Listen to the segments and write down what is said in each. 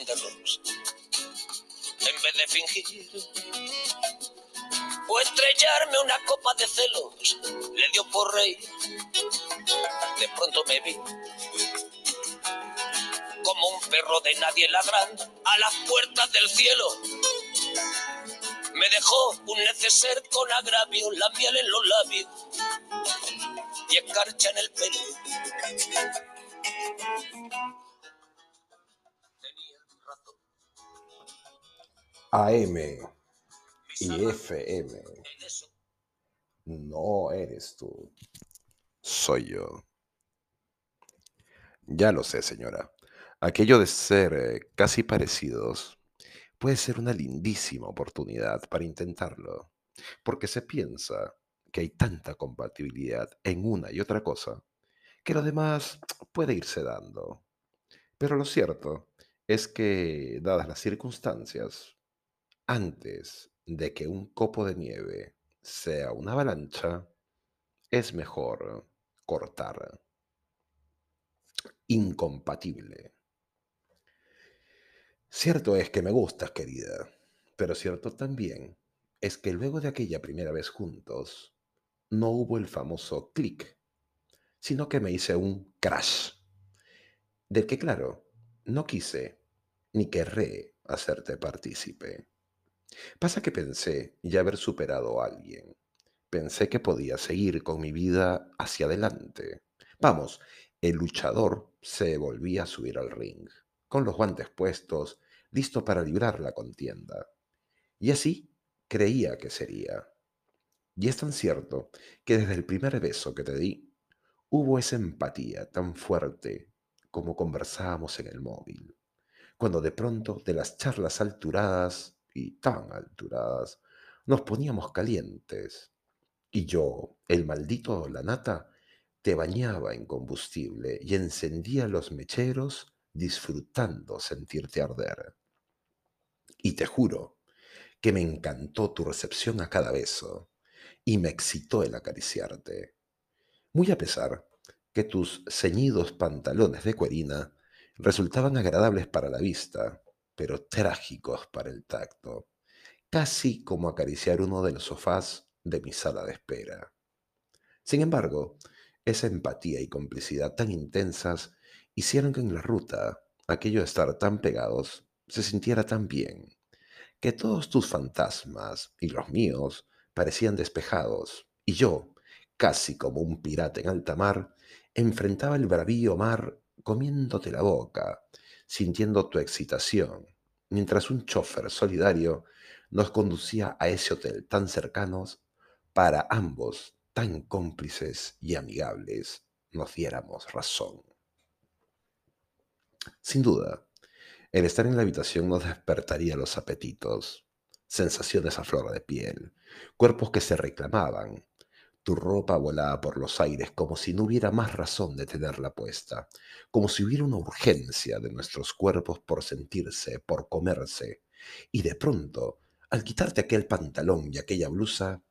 the rocks. En vez de fingir o estrellarme una copa de celos, le dio por rey. De pronto me vi como un perro de nadie ladrando a las puertas del cielo. Me dejó un neceser con agravio, la miel en los labios y escarcha en el pelo. AM y FM. No eres tú. Soy yo. Ya lo sé, señora. Aquello de ser eh, casi parecidos puede ser una lindísima oportunidad para intentarlo, porque se piensa que hay tanta compatibilidad en una y otra cosa que lo demás puede irse dando. Pero lo cierto es que, dadas las circunstancias, antes de que un copo de nieve sea una avalancha, es mejor cortar. Incompatible. Cierto es que me gustas, querida, pero cierto también es que luego de aquella primera vez juntos, no hubo el famoso clic, sino que me hice un crash, del que claro, no quise ni querré hacerte partícipe. Pasa que pensé ya haber superado a alguien. Pensé que podía seguir con mi vida hacia adelante. Vamos, el luchador se volvía a subir al ring, con los guantes puestos, listo para librar la contienda. Y así creía que sería. Y es tan cierto que desde el primer beso que te di, hubo esa empatía tan fuerte como conversábamos en el móvil, cuando de pronto de las charlas alturadas y tan alturadas nos poníamos calientes, y yo, el maldito la nata, te bañaba en combustible y encendía los mecheros disfrutando sentirte arder. Y te juro que me encantó tu recepción a cada beso y me excitó el acariciarte. Muy a pesar que tus ceñidos pantalones de cuerina resultaban agradables para la vista, pero trágicos para el tacto, casi como acariciar uno de los sofás de mi sala de espera. Sin embargo, esa empatía y complicidad tan intensas hicieron que en la ruta aquello de estar tan pegados se sintiera tan bien, que todos tus fantasmas y los míos parecían despejados, y yo, casi como un pirata en alta mar, enfrentaba el bravío mar comiéndote la boca, sintiendo tu excitación, mientras un chofer solidario nos conducía a ese hotel tan cercanos para ambos tan cómplices y amigables nos diéramos razón. Sin duda, el estar en la habitación nos despertaría los apetitos, sensaciones a flor de piel, cuerpos que se reclamaban. Tu ropa volaba por los aires como si no hubiera más razón de tenerla puesta, como si hubiera una urgencia de nuestros cuerpos por sentirse, por comerse. Y de pronto, al quitarte aquel pantalón y aquella blusa,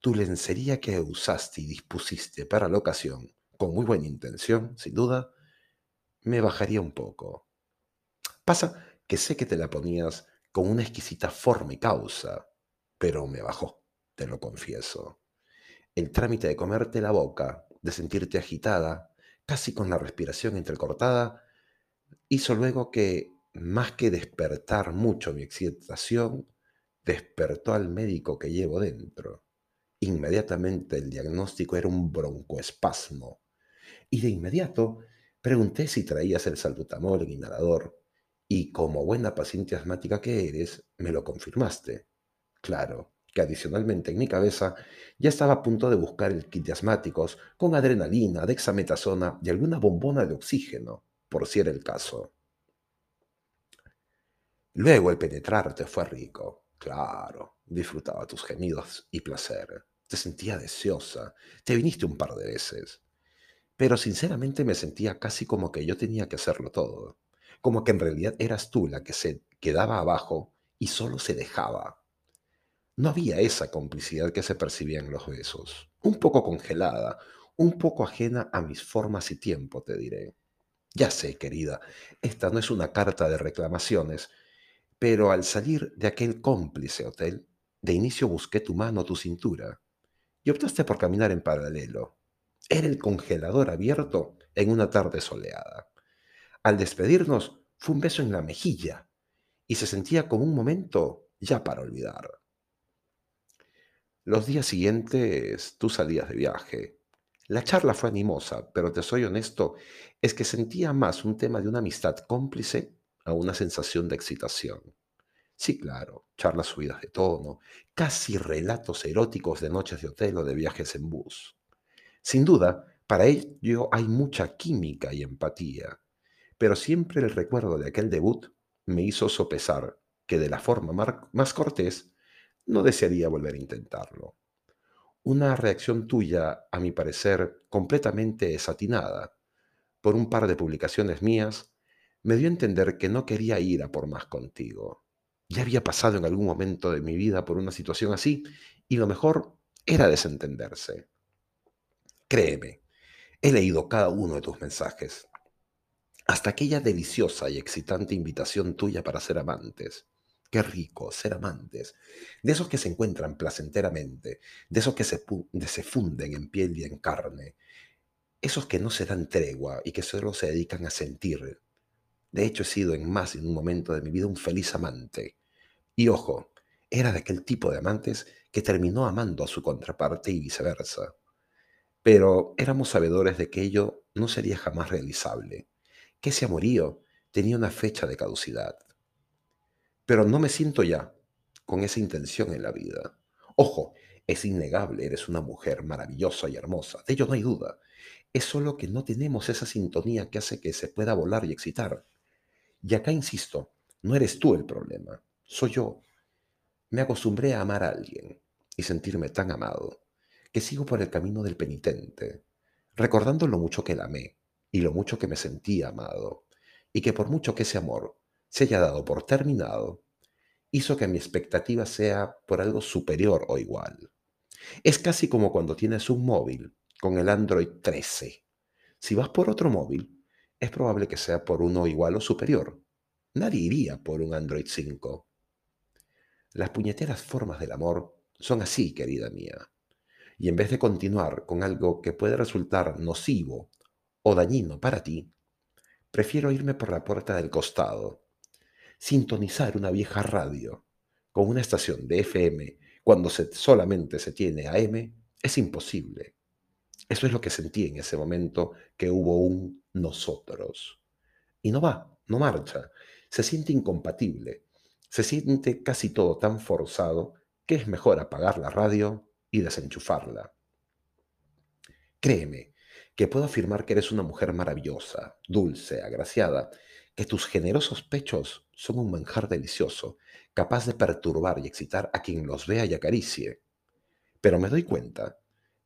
tu lencería que usaste y dispusiste para la ocasión, con muy buena intención, sin duda, me bajaría un poco. Pasa que sé que te la ponías con una exquisita forma y causa, pero me bajó, te lo confieso. El trámite de comerte la boca, de sentirte agitada, casi con la respiración entrecortada, hizo luego que, más que despertar mucho mi excitación, despertó al médico que llevo dentro. Inmediatamente el diagnóstico era un broncoespasmo. Y de inmediato pregunté si traías el salbutamol en inhalador. Y como buena paciente asmática que eres, me lo confirmaste. Claro, que adicionalmente en mi cabeza ya estaba a punto de buscar el kit de asmáticos con adrenalina, dexametasona y alguna bombona de oxígeno, por si era el caso. Luego el penetrarte fue rico. Claro, disfrutaba tus gemidos y placer. Te sentía deseosa. Te viniste un par de veces. Pero sinceramente me sentía casi como que yo tenía que hacerlo todo. Como que en realidad eras tú la que se quedaba abajo y solo se dejaba. No había esa complicidad que se percibía en los besos. Un poco congelada, un poco ajena a mis formas y tiempo, te diré. Ya sé, querida, esta no es una carta de reclamaciones, pero al salir de aquel cómplice hotel, de inicio busqué tu mano, tu cintura, y optaste por caminar en paralelo. Era el congelador abierto en una tarde soleada. Al despedirnos, fue un beso en la mejilla, y se sentía como un momento ya para olvidar. Los días siguientes tú salías de viaje. La charla fue animosa, pero te soy honesto, es que sentía más un tema de una amistad cómplice a una sensación de excitación. Sí, claro, charlas subidas de tono, casi relatos eróticos de noches de hotel o de viajes en bus. Sin duda, para ello hay mucha química y empatía, pero siempre el recuerdo de aquel debut me hizo sopesar que de la forma más cortés no desearía volver a intentarlo. Una reacción tuya, a mi parecer, completamente desatinada, por un par de publicaciones mías, me dio a entender que no quería ir a por más contigo. Ya había pasado en algún momento de mi vida por una situación así y lo mejor era desentenderse. Créeme, he leído cada uno de tus mensajes, hasta aquella deliciosa y excitante invitación tuya para ser amantes. Qué rico ser amantes, de esos que se encuentran placenteramente, de esos que se, funden en piel y en carne, esos que no se dan tregua y que solo se dedican a sentir. De hecho, he sido en más de un momento de mi vida un feliz amante. Y ojo, era de aquel tipo de amantes que terminó amando a su contraparte y viceversa. Pero éramos sabedores de que ello no sería jamás realizable, que ese amorío tenía una fecha de caducidad. Pero no me siento ya con esa intención en la vida. Ojo, es innegable, eres una mujer maravillosa y hermosa, de ello no hay duda. Es solo que no tenemos esa sintonía que hace que se pueda volar y excitar. Y acá insisto, no eres tú el problema, soy yo. Me acostumbré a amar a alguien y sentirme tan amado que sigo por el camino del penitente, recordando lo mucho que la amé y lo mucho que me sentía amado, y que por mucho que ese amor se haya dado por terminado, hizo que mi expectativa sea por algo superior o igual. Es casi como cuando tienes un móvil con el Android 13. Si vas por otro móvil, es probable que sea por uno igual o superior. Nadie iría por un Android 5. Las puñeteras formas del amor son así, querida mía. Y en vez de continuar con algo que puede resultar nocivo o dañino para ti, prefiero irme por la puerta del costado sintonizar una vieja radio con una estación de FM cuando solamente se tiene AM es imposible. Eso es lo que sentí en ese momento que hubo un nosotros. Y no va, no marcha, se siente incompatible, se siente casi todo tan forzado que es mejor apagar la radio y desenchufarla. Créeme, que puedo afirmar que eres una mujer maravillosa, dulce, agraciada, que tus generosos pechos son un manjar delicioso, capaz de perturbar y excitar a quien los vea y acaricie. Pero me doy cuenta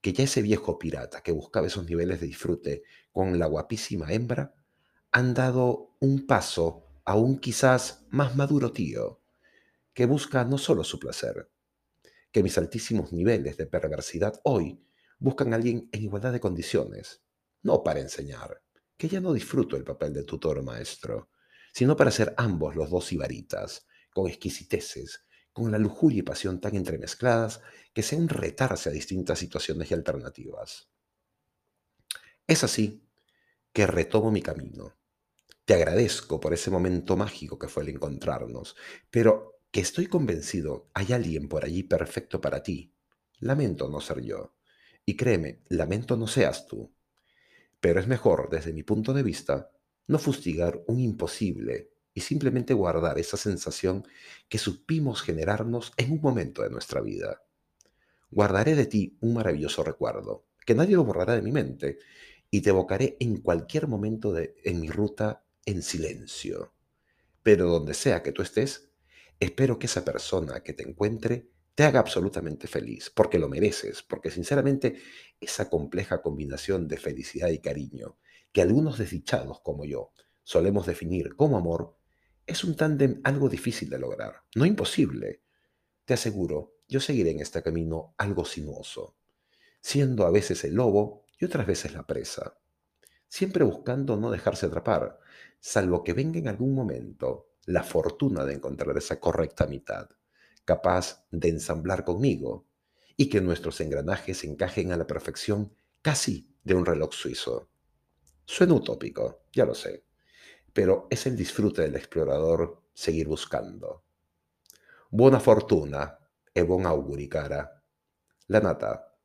que ya ese viejo pirata que buscaba esos niveles de disfrute con la guapísima hembra, han dado un paso a un quizás más maduro tío, que busca no solo su placer, que mis altísimos niveles de perversidad hoy buscan a alguien en igualdad de condiciones, no para enseñar, que ya no disfruto el papel de tutor maestro, sino para ser ambos los dos ibaritas, con exquisiteces, con la lujuria y pasión tan entremezcladas que sea un retarse a distintas situaciones y alternativas. Es así que retomo mi camino. Te agradezco por ese momento mágico que fue el encontrarnos, pero que estoy convencido hay alguien por allí perfecto para ti. Lamento no ser yo. Y créeme, lamento no seas tú. Pero es mejor, desde mi punto de vista, no fustigar un imposible y simplemente guardar esa sensación que supimos generarnos en un momento de nuestra vida. Guardaré de ti un maravilloso recuerdo, que nadie lo borrará de mi mente, y te evocaré en cualquier momento de, en mi ruta en silencio. Pero donde sea que tú estés, espero que esa persona que te encuentre te haga absolutamente feliz, porque lo mereces, porque sinceramente esa compleja combinación de felicidad y cariño, que algunos desdichados como yo solemos definir como amor, es un tándem algo difícil de lograr, no imposible. Te aseguro, yo seguiré en este camino algo sinuoso, siendo a veces el lobo y otras veces la presa. siempre buscando no dejarse atrapar, salvo que venga en algún momento la fortuna de encontrar esa correcta mitad, capaz de ensamblar conmigo y que nuestros engranajes encajen a la perfección casi de un reloj suizo. Suena utópico, ya lo sé, pero es el disfrute del explorador seguir buscando. Buena fortuna e buon auguri, cara. La nata